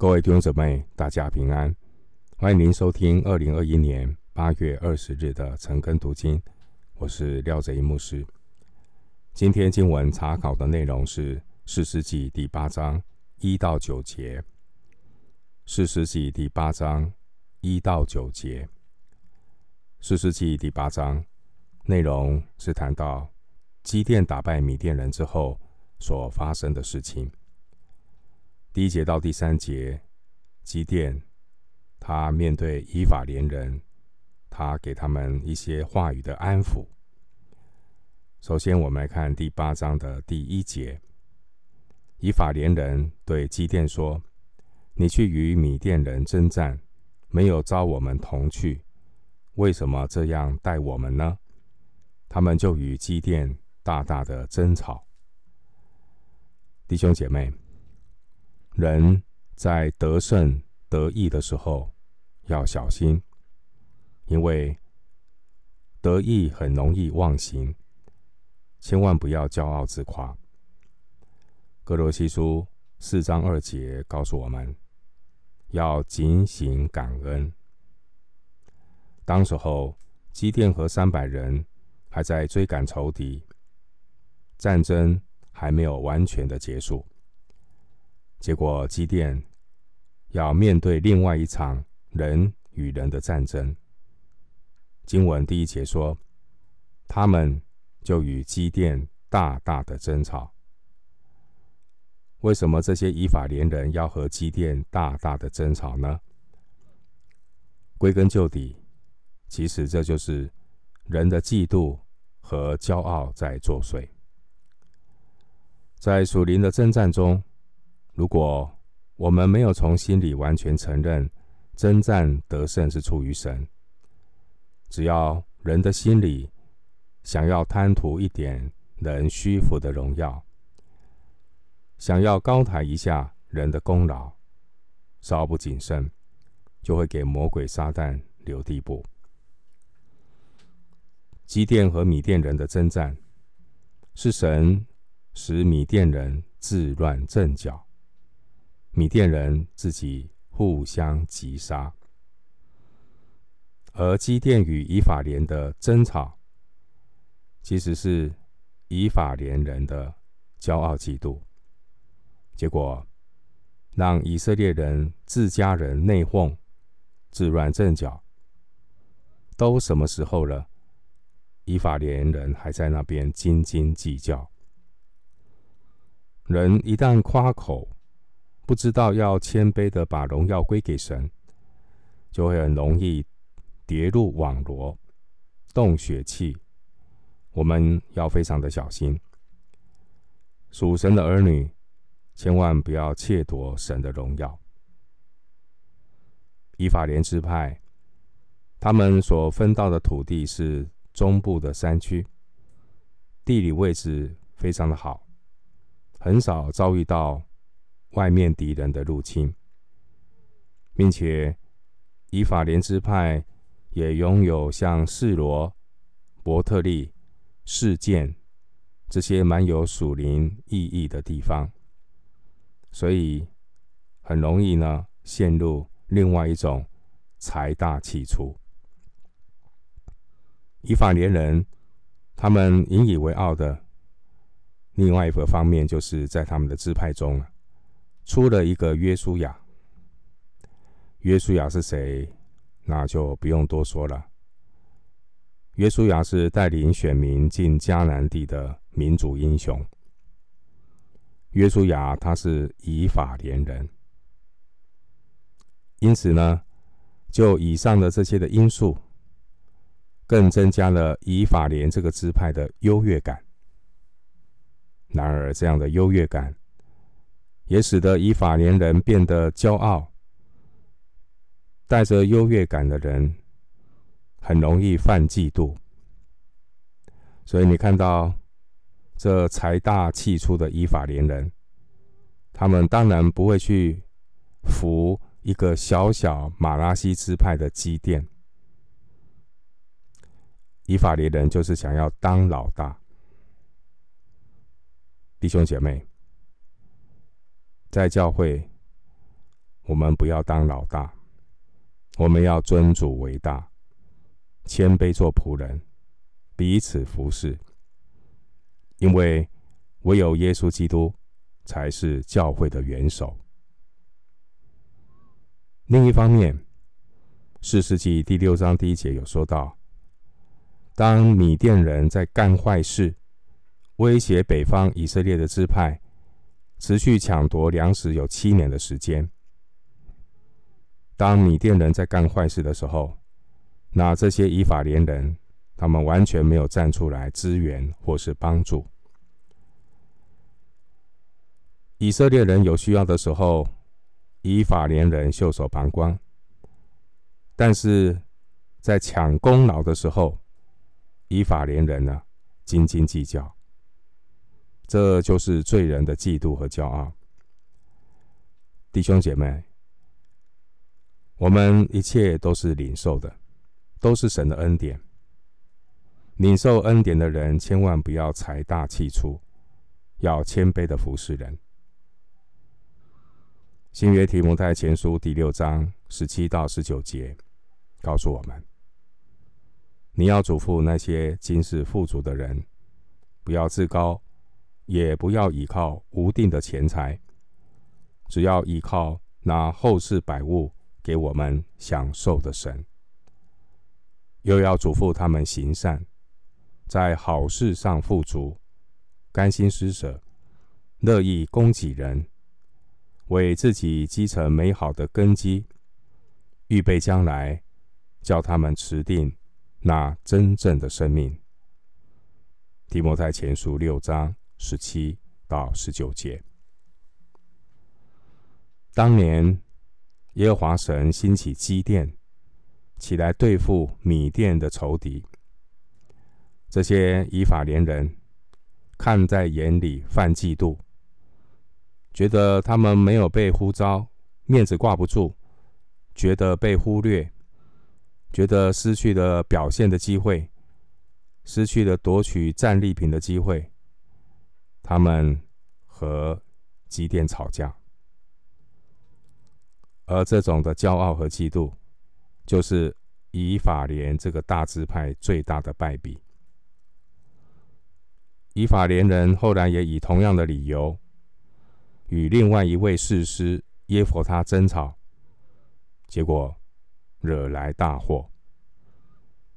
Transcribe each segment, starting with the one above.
各位弟兄姊妹，大家平安！欢迎您收听二零二一年八月二十日的晨更读经，我是廖泽一牧师。今天经文查考的内容是《士师记》第八章一到九节，《士师记》第八章一到九节，《士师记》第八章内容是谈到基甸打败米甸人之后所发生的事情。第一节到第三节，基甸他面对以法莲人，他给他们一些话语的安抚。首先，我们来看第八章的第一节，以法莲人对基甸说：“你去与米甸人征战，没有召我们同去，为什么这样待我们呢？”他们就与基甸大大的争吵。弟兄姐妹。人在得胜得意的时候要小心，因为得意很容易忘形，千万不要骄傲自夸。格罗西书四章二节告诉我们，要警醒感恩。当时候，基甸和三百人还在追赶仇敌，战争还没有完全的结束。结果，基甸要面对另外一场人与人的战争。经文第一节说，他们就与基甸大大的争吵。为什么这些以法莲人要和基甸大大的争吵呢？归根究底，其实这就是人的嫉妒和骄傲在作祟。在属灵的征战中，如果我们没有从心里完全承认征战得胜是出于神，只要人的心里想要贪图一点人虚浮的荣耀，想要高抬一下人的功劳，稍不谨慎，就会给魔鬼撒旦留地步。基甸和米甸人的征战，是神使米甸人自乱阵脚。米甸人自己互相击杀，而基甸与以法莲的争吵，其实是以法莲人的骄傲嫉妒，结果让以色列人自家人内讧、自乱阵脚。都什么时候了？以法莲人还在那边斤斤计较。人一旦夸口，不知道要谦卑的把荣耀归给神，就会很容易跌入网罗、动血气。我们要非常的小心。属神的儿女，千万不要窃夺神的荣耀。以法莲支派，他们所分到的土地是中部的山区，地理位置非常的好，很少遭遇到。外面敌人的入侵，并且以法莲支派也拥有像示罗、伯特利、示剑这些蛮有属灵意义的地方，所以很容易呢陷入另外一种财大气粗。以法莲人他们引以为傲的另外一个方面，就是在他们的支派中出了一个约书亚，约书亚是谁？那就不用多说了。约书亚是带领选民进迦南地的民族英雄。约书亚他是以法莲人，因此呢，就以上的这些的因素，更增加了以法莲这个支派的优越感。然而，这样的优越感。也使得以法莲人变得骄傲，带着优越感的人很容易犯嫉妒。所以你看到这财大气粗的以法莲人，他们当然不会去服一个小小马拉西支派的基甸。以法莲人就是想要当老大，弟兄姐妹。在教会，我们不要当老大，我们要尊主为大，谦卑做仆人，彼此服侍。因为唯有耶稣基督才是教会的元首。另一方面，四世纪第六章第一节有说到，当米甸人在干坏事，威胁北方以色列的支派，持续抢夺粮食有七年的时间。当米甸人在干坏事的时候，那这些以法莲人，他们完全没有站出来支援或是帮助。以色列人有需要的时候，以法莲人袖手旁观，但是在抢功劳的时候，以法莲人呢，斤斤计较。这就是罪人的嫉妒和骄傲。弟兄姐妹，我们一切都是领受的，都是神的恩典。领受恩典的人，千万不要财大气粗，要谦卑的服侍人。新约提摩太前书第六章十七到十九节告诉我们：你要嘱咐那些今世富足的人，不要自高，也不要倚靠无定的钱财，只要依靠那后世百物给我们享受的神。又要嘱咐他们行善，在好事上富足，甘心施舍，乐意供给人。为自己积成美好的根基，预备将来，叫他们持定那真正的生命。提摩太前书六章十七到十九节。当年耶和华神兴起基甸，起来对付米甸的仇敌。这些以法莲人看在眼里，犯嫉妒。觉得他们没有被呼召，面子挂不住；觉得被忽略，觉得失去了表现的机会，失去了夺取战利品的机会。他们和基甸吵架，而这种的骄傲和嫉妒，就是以法莲这个大支派最大的败笔。以法莲人后来也以同样的理由。与另外一位士师耶弗他争吵，结果惹来大祸。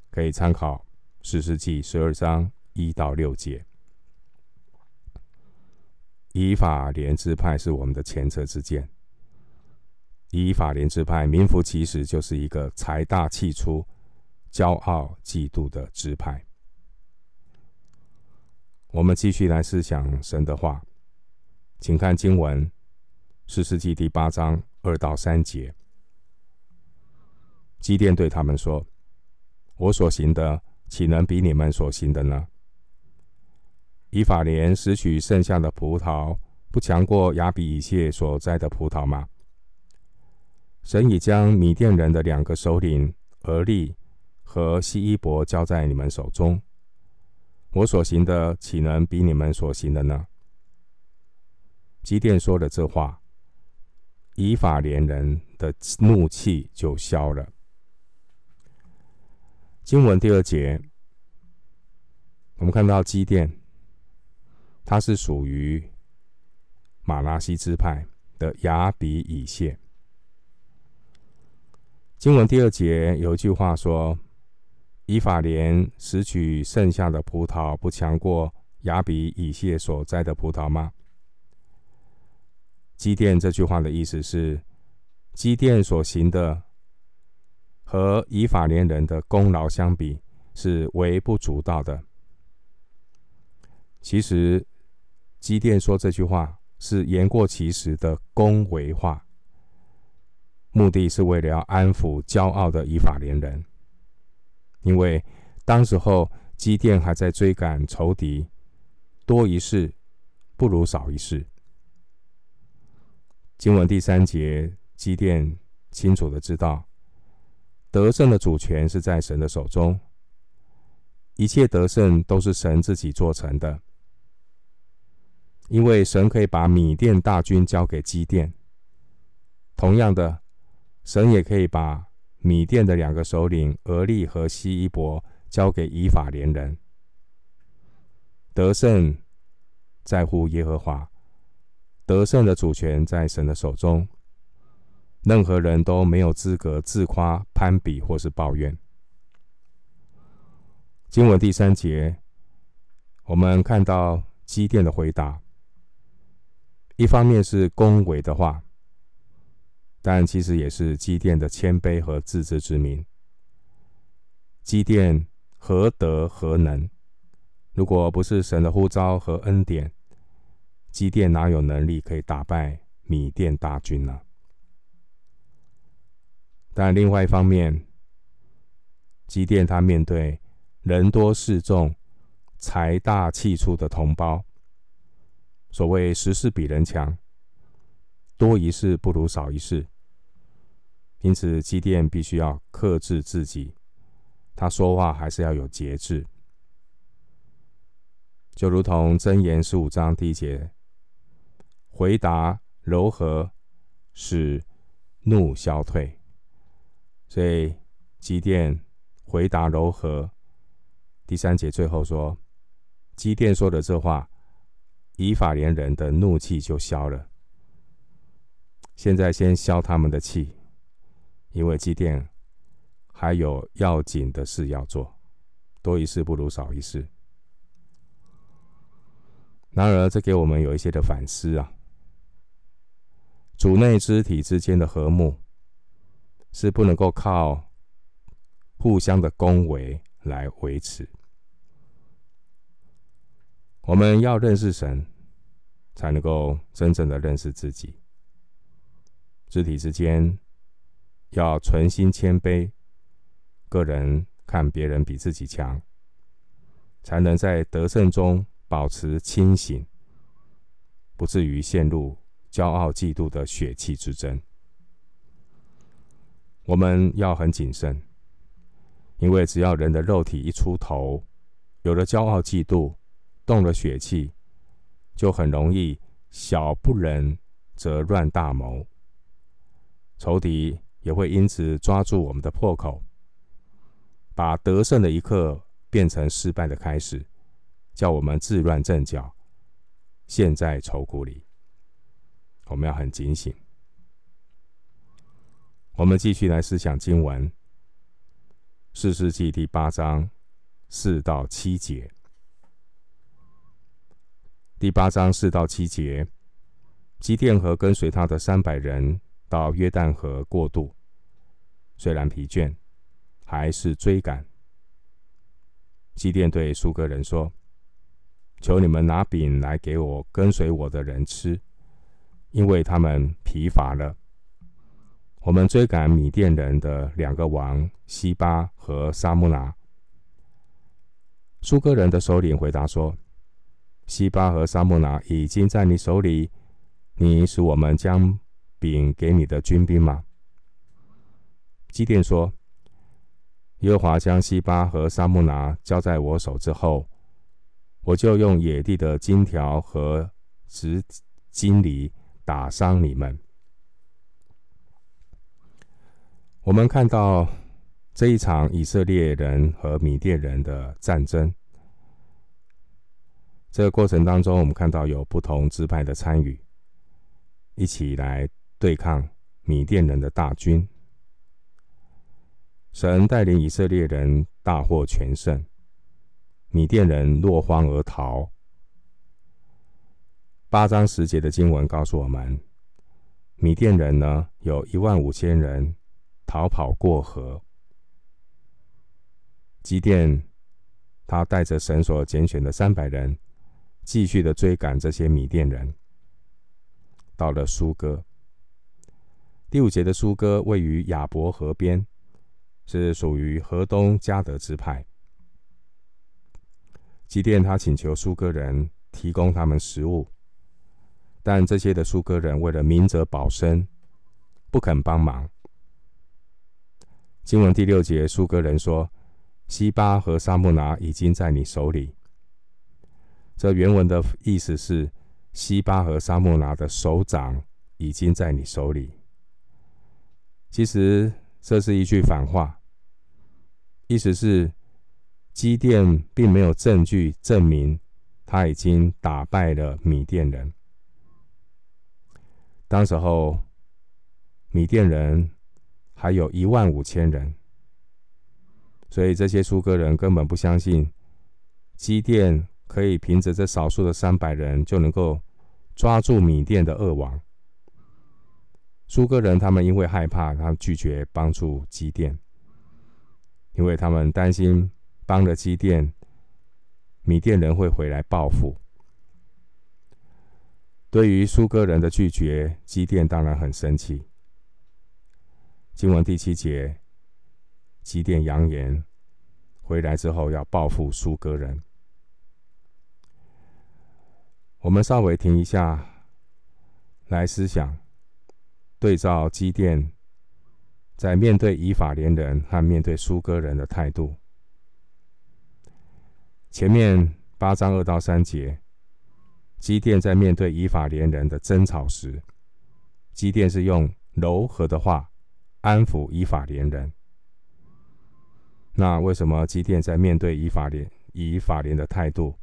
可以参考士师记十二章一到六节。以法莲支派是我们的前车之鉴。以法莲支派名副其实就是一个财大气粗、骄傲嫉妒的支派。我们继续来思想神的话。请看经文，《士师记》第八章二到三节。基甸对他们说：“我所行的，岂能比你们所行的呢？以法莲拾取剩下的葡萄，不强过亚比以谢所摘的葡萄吗？神已将米甸人的两个首领俄利和希伊伯交在你们手中，我所行的，岂能比你们所行的呢？”基甸说了这话，以法莲人的怒气就消了。经文第二节，我们看到基甸，他是属于马拉西支派的雅比以谢。经文第二节有一句话说：“以法莲拾取剩下的葡萄，不强过雅比以谢所摘的葡萄吗？”基甸这句话的意思是，基甸所行的和以法莲人的功劳相比是微不足道的。其实，基甸说这句话是言过其实的恭维话，目的是为了要安抚骄傲的以法莲人，因为当时候基甸还在追赶仇敌，多一事不如少一事。经文第三节，基甸清楚的知道，得胜的主权是在神的手中，一切得胜都是神自己做成的，因为神可以把米甸大军交给基甸，同样的，神也可以把米甸的两个首领俄利和西伊伯交给以法莲人。得胜在乎耶和华，得胜的主权在神的手中。任何人都没有资格自夸、攀比或是抱怨。经文第三节，我们看到基甸的回答，一方面是恭维的话，但其实也是基甸的谦卑和自知之明。基甸何德何能？如果不是神的呼召和恩典，基甸哪有能力可以打败米甸大军呢？但另外一方面，基甸他面对人多势众、财大气粗的同胞，所谓时势比人强，多一事不如少一事。因此，基甸必须要克制自己，他说话还是要有节制。就如同箴言十五章第一节，回答柔和，使怒消退。所以基甸回答柔和。第三节最后说，基甸说的这话，以法连人的怒气就消了。现在先消他们的气，因为祭奠还有要紧的事要做，多一事不如少一事。然而，这给我们有一些的反思啊，主内肢体之间的和睦。是不能够靠互相的恭维来维持。我们要认识神，才能够真正的认识自己。肢体之间要存心谦卑，个人看别人比自己强，才能在得胜中保持清醒，不至于陷入骄傲嫉妒的血气之争。我们要很谨慎，因为只要人的肉体一出头，有了骄傲、嫉妒，动了血气，就很容易小不忍则乱大谋。仇敌也会因此抓住我们的破口，把得胜的一刻变成失败的开始，叫我们自乱阵脚，陷在愁苦里。我们要很警醒。我们继续来思想经文，《四世纪》第八章四到七节。第八章四到七节，基甸和跟随他的三百人到约旦河过渡，虽然疲倦，还是追赶。基甸对苏格人说：“求你们拿饼来给我跟随我的人吃，因为他们疲乏了。”我们追赶米甸人的两个王西巴和沙木拿。苏格人的首领回答说：“西巴和沙木拿已经在你手里，你使我们将饼给你的军兵吗？”基甸说：“耶华将西巴和沙木拿交在我手之后，我就用野地的金条和直金犁打伤你们。”我们看到这一场以色列人和米甸人的战争，这个过程当中，我们看到有不同支派的参与，一起来对抗米甸人的大军。神带领以色列人大获全胜，米甸人落荒而逃。八章十节的经文告诉我们，米甸人呢有一万五千人。逃跑过河，基甸他带着神所拣选的三百人，继续的追赶这些米甸人。到了苏哥，第五节的苏哥位于雅博河边，是属于河东加得支派。基甸他请求苏哥人提供他们食物，但这些的苏哥人为了明哲保身，不肯帮忙。经文第六节，苏哥人说：“西巴和沙木拿已经在你手里。”这原文的意思是，西巴和沙木拿的首长已经在你手里。其实这是一句反话，意思是基甸并没有证据证明他已经打败了米甸人。当时候，米甸人还有一万五千人，所以这些苏格人根本不相信基甸可以凭着这少数的三百人就能够抓住米店的二王。苏哥人他们因为害怕，他们拒绝帮助基甸，因为他们担心帮了基甸，米店人会回来报复。对于苏哥人的拒绝，基甸当然很生气。经文第七节，基甸扬言回来之后要报复苏哥人。我们稍微停一下，来思想。对照基甸在面对以法莲人和面对苏哥人的态度，前面八章二到三节，基甸在面对以法莲人的争吵时，基甸是用柔和的话安抚以法莲人。那为什么基甸在面对以法莲以法莲的态度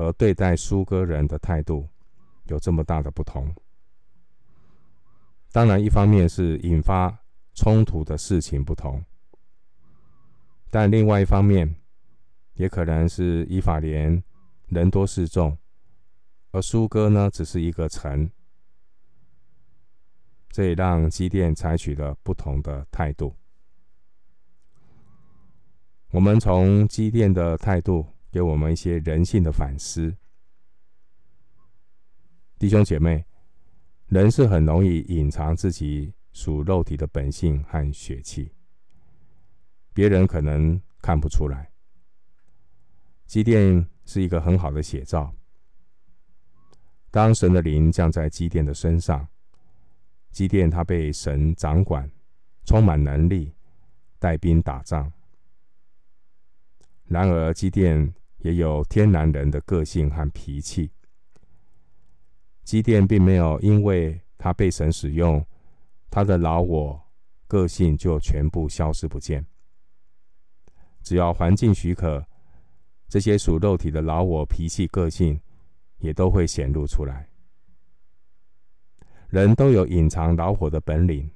和对待苏哥人的态度有这么大的不同？当然，一方面是引发冲突的事情不同，但另外一方面，也可能是以法莲人多势众，而苏哥呢只是一个城，这也让基甸采取了不同的态度。我们从基甸的态度，给我们一些人性的反思，弟兄姐妹。人是很容易隐藏自己属肉体的本性和血气，别人可能看不出来。基甸是一个很好的写照。当神的灵降在基甸的身上，基甸他被神掌管，充满能力，带兵打仗。然而，基甸也有天然人的个性和脾气。基甸并没有因为他被神使用，他的老我个性就全部消失不见。只要环境许可，这些属肉体的老我脾气个性也都会显露出来。人都有隐藏老火的本领，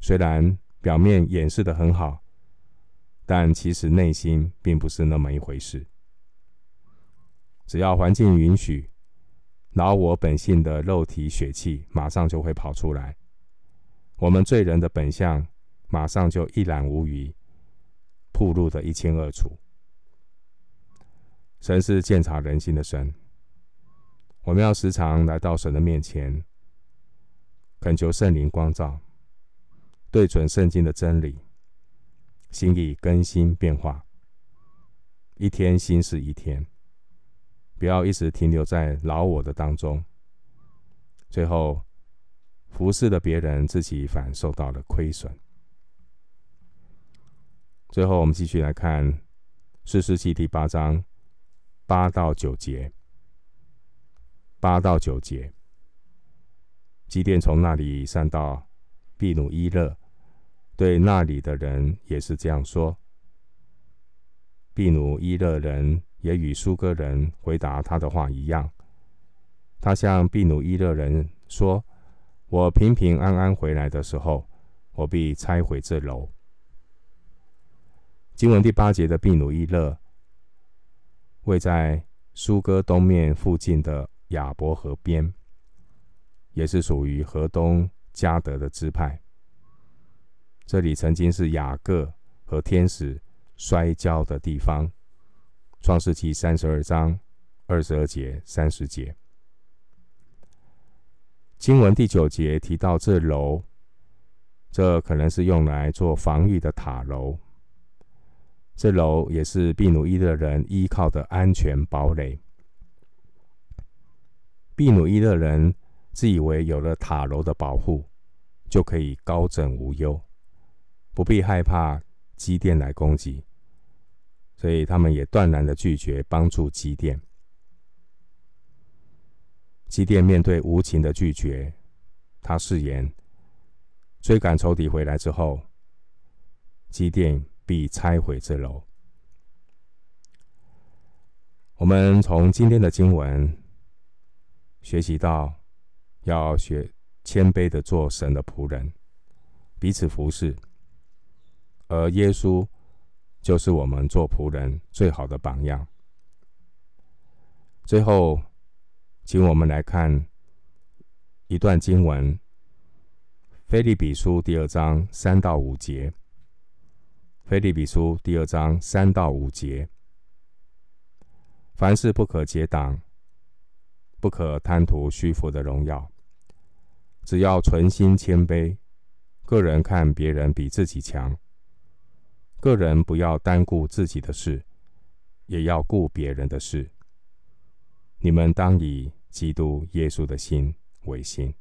虽然表面掩饰得很好，但其实内心并不是那么一回事。只要环境允许。老我本性的肉体血气马上就会跑出来，我们罪人的本相马上就一览无余，暴露得一清二楚。神是鉴察人心的神，我们要时常来到神的面前，恳求圣灵光照，对准圣经的真理，心意更新变化，一天新是一天。不要一直停留在老我的当中，最后服侍的别人，自己反受到了亏损。最后，我们继续来看士师记第八章八到九节。八到九节，基甸从那里上到毗努伊勒，对那里的人也是这样说。毗努伊勒人。也与苏哥人回答他的话一样，他向毗努伊勒人说：“我平平安安回来的时候，我必拆毁这楼。”经文第八节的毗努伊勒，位在苏哥东面附近的亚伯河边，也是属于河东加德的支派。这里曾经是雅各和天使摔跤的地方。创世记三十二章二十二节、三十节，经文第九节提到这楼，这可能是用来做防御的塔楼。这楼也是毗努伊勒人依靠的安全堡垒。毗努伊勒人自以为有了塔楼的保护，就可以高枕无忧，不必害怕基甸来攻击。所以他们也断然的拒绝帮助基甸。基甸面对无情的拒绝，他誓言：追赶仇敌回来之后，基甸必拆毁这楼。我们从今天的经文学习到，要学谦卑的做神的仆人，彼此服侍。而耶稣就是我们做仆人最好的榜样。最后，请我们来看一段经文：腓立比书第二章三到五节。腓立比书第二章三到五节。凡事不可结党，不可贪图虚浮的荣耀，只要存心谦卑，个人看别人比自己强，个人不要单顾自己的事，也要顾别人的事。你们当以基督耶稣的心为心。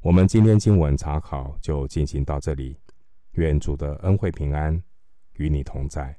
我们今天经文查考就进行到这里，愿主的恩惠平安与你同在。